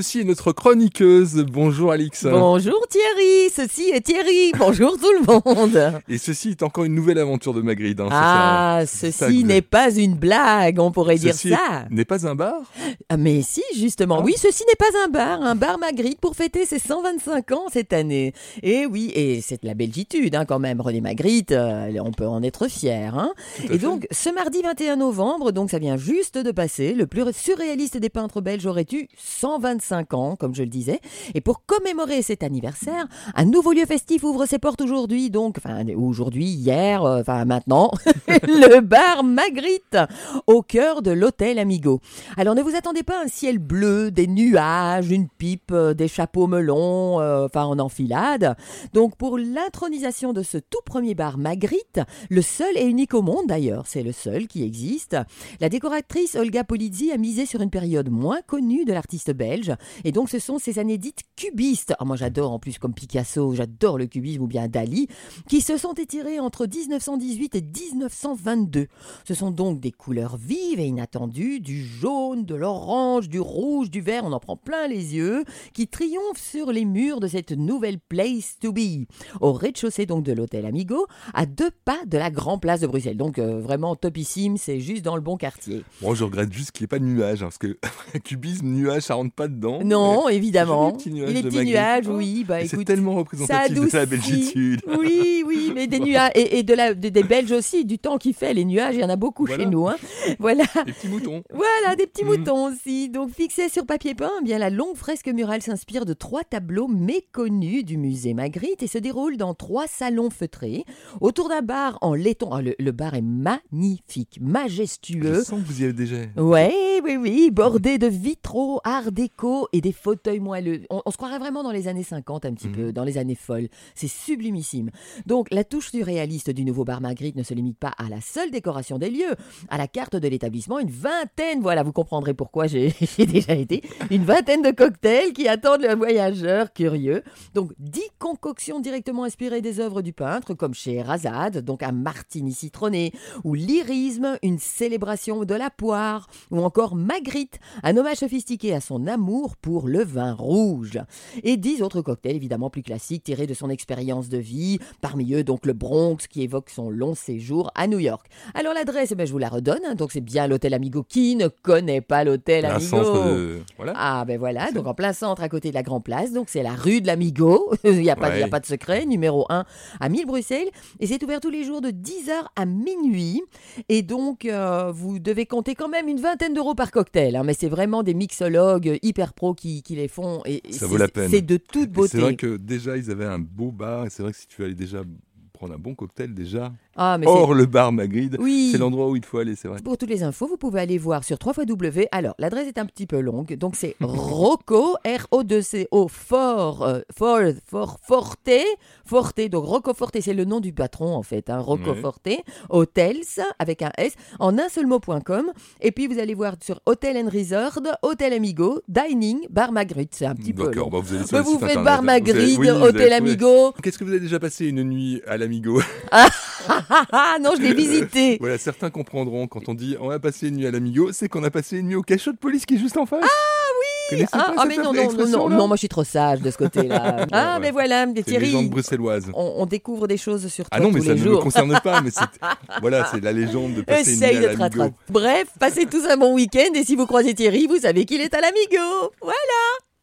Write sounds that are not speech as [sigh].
Ceci est notre chroniqueuse. Bonjour Alix. Bonjour Thierry, ceci est Thierry. Bonjour tout le monde. Et ceci est encore une nouvelle aventure de Magritte. hein, Ah, ça- ceci n'est pas une blague, on pourrait dire ça. n'est pas un bar? Ah, Mais si, justement. Ah. Oui, ceci n'est pas un bar, un bar Magritte pour fêter ses 125 ans cette année. Et oui, et c'est de la belgitude hein, quand même, René Magritte, euh, on peut en être fier. Hein. Et fait. donc, ce mardi 21 novembre, donc ça vient juste de passer, le plus surréaliste des peintres belges aurait eu 125 ans, comme je le disais. Et pour commémorer cet anniversaire, un nouveau lieu festif ouvre ses portes aujourd'hui, donc, enfin, aujourd'hui, hier, euh, enfin, maintenant, [laughs] le bar Magritte, au cœur de l'hôtel Amigo. Alors, ne vous attendez pas à un ciel bleu, des nuages, une pipe, euh, des chapeaux melons, euh, enfin, en enfilade. Donc, pour l'intronisation de ce tout premier bar Magritte, le seul et unique au monde d'ailleurs, c'est le seul qui existe, la décoratrice Olga Polizzi a misé sur une période moins connue de l'artiste belge, et donc ce sont ces années dites cubistes, Ah, moi j'adore en plus comme Picasso, j'adore le cubisme ou bien Dali, qui se sont étirées entre 1918 et 1922. Ce sont donc des couleurs vives et inattendues, du jaune, de l'orange, du rouge, du vert, on en prend plein les yeux, qui triomphent sur les murs de cette nouvelle place to be, au rez-de-chaussée donc de l'hôtel Amigo, à deux pas de la Grand Place de Bruxelles. Donc euh, vraiment topissime, c'est juste dans le bon quartier. Moi, je regrette juste qu'il n'y ait pas de nuages, hein, parce que [laughs] cubisme, nuage, ça rentre pas dedans. Non, évidemment. J'ai des petits nuages petits Oh, oui, bah C'est tellement représentatif de la belgitude. Oui, oui, mais des [laughs] nuages et, et de la, de- des Belges aussi, du temps qu'il fait, les nuages, il y en a beaucoup Voilà. chez nous. hein. Voilà, [laughs] Les petits moutons. voilà, des petits Mm. moutons aussi. Donc fixés sur papier peint, eh bien la longue fresque murale s'inspire de trois tableaux méconnus du musée Magritte et se déroule dans trois salons feutrés autour d'un bar en laiton. Ah, le, le bar est magnifique, Je majestueux. sens que vous y avez déjà. Ouais, oui, oui, bordé de vitraux, art déco et des fauteuils moelleux. On, on se croirait vraiment dans les années 50 un petit Mhm. peu, dans les années folles. C'est sublimissime. Donc la touche surréaliste du nouveau bar Magritte ne se limite pas à la seule décoration des lieux, à la carte de l'établissement, une vingtaine, voilà, vous comprendrez pourquoi [laughs] j'ai déjà été, une vingtaine de cocktails qui attendent le voyageur curieux. Donc dix concoctions directement inspirées des œuvres du peintre, comme chez Razad, donc un martini citronné, ou lyrisme, une célébration de la poire, ou encore Magritte, un hommage sophistiqué à son amour pour le vin rouge. Et dix autres cocktails évidemment plus classiques tirés de son expérience de vie, parmi eux donc le Bronx qui évoque son long séjour à New York. Alors l'adresse, eh ben, je vous la redonne, hein. donc c'est bien l'hôtel Amigo. Qui ne connaît pas l'hôtel Amigo centre de. Voilà. ah ben voilà, donc en plein centre à côté de la Grand Place, donc c'est la rue de l'Amigo, [laughs] il n'y a, pas- il y a Ouais. pas de secret, numéro 1 à 1000 Bruxelles, et c'est ouvert tous les jours de 10h à minuit, et donc euh, vous devez compter quand même une vingtaine d'euros par cocktail, hein, mais c'est vraiment des mixologues hyper pro qui, qui les font, et Ça c'est- vaut la peine. c'est de toute beauté. C'est vrai que déjà, ils avaient un beau bar, et c'est vrai que si tu allais déjà prendre un bon cocktail, déjà, Ah mais hors le bar Magritte, Oui. c'est l'endroit où il faut aller, c'est vrai. Pour toutes les infos, vous pouvez aller voir sur 3xW. Alors, l'adresse est un petit peu longue. Donc, c'est [laughs] Rocco, R-O-2-C-O, Fort, euh, Fort, Fort, Forte, Forte. Donc, Rocco Forte, c'est le nom du patron, en fait. Hein, Rocco. Forte, Hotels, avec un S, en un seul mot.com. Et puis, vous allez voir sur Hotel and Resort, Hotel Amigo, Dining, Bar Magritte. C'est un petit peu D'accord, bah, vous allez sur le vous faites. Bar avez- Magritte, oui, Hotel. Amigo. Qu'est-ce que vous avez déjà passé une nuit à l'Amigo? [laughs] non, je l'ai visité. [laughs] Voilà, certains comprendront quand on dit on a passé une nuit à l'Amigo, c'est qu'on a passé une nuit au cachot de police qui est juste en face. Ah oui Ah, ah, mais non, non, non, non, non, moi je suis trop sage de ce côté-là. [laughs] ah, ouais. mais voilà, une Thierry, légende bruxelloise. on, on découvre des choses sur toi Ah non, mais tous ça les ne me jours. concerne pas, mais c'est [laughs] voilà, c'est la légende de passer Essaye une nuit à l'Amigo. Bref, passez tous un bon week-end et si vous croisez Thierry, vous savez qu'il est à l'amigo. Voilà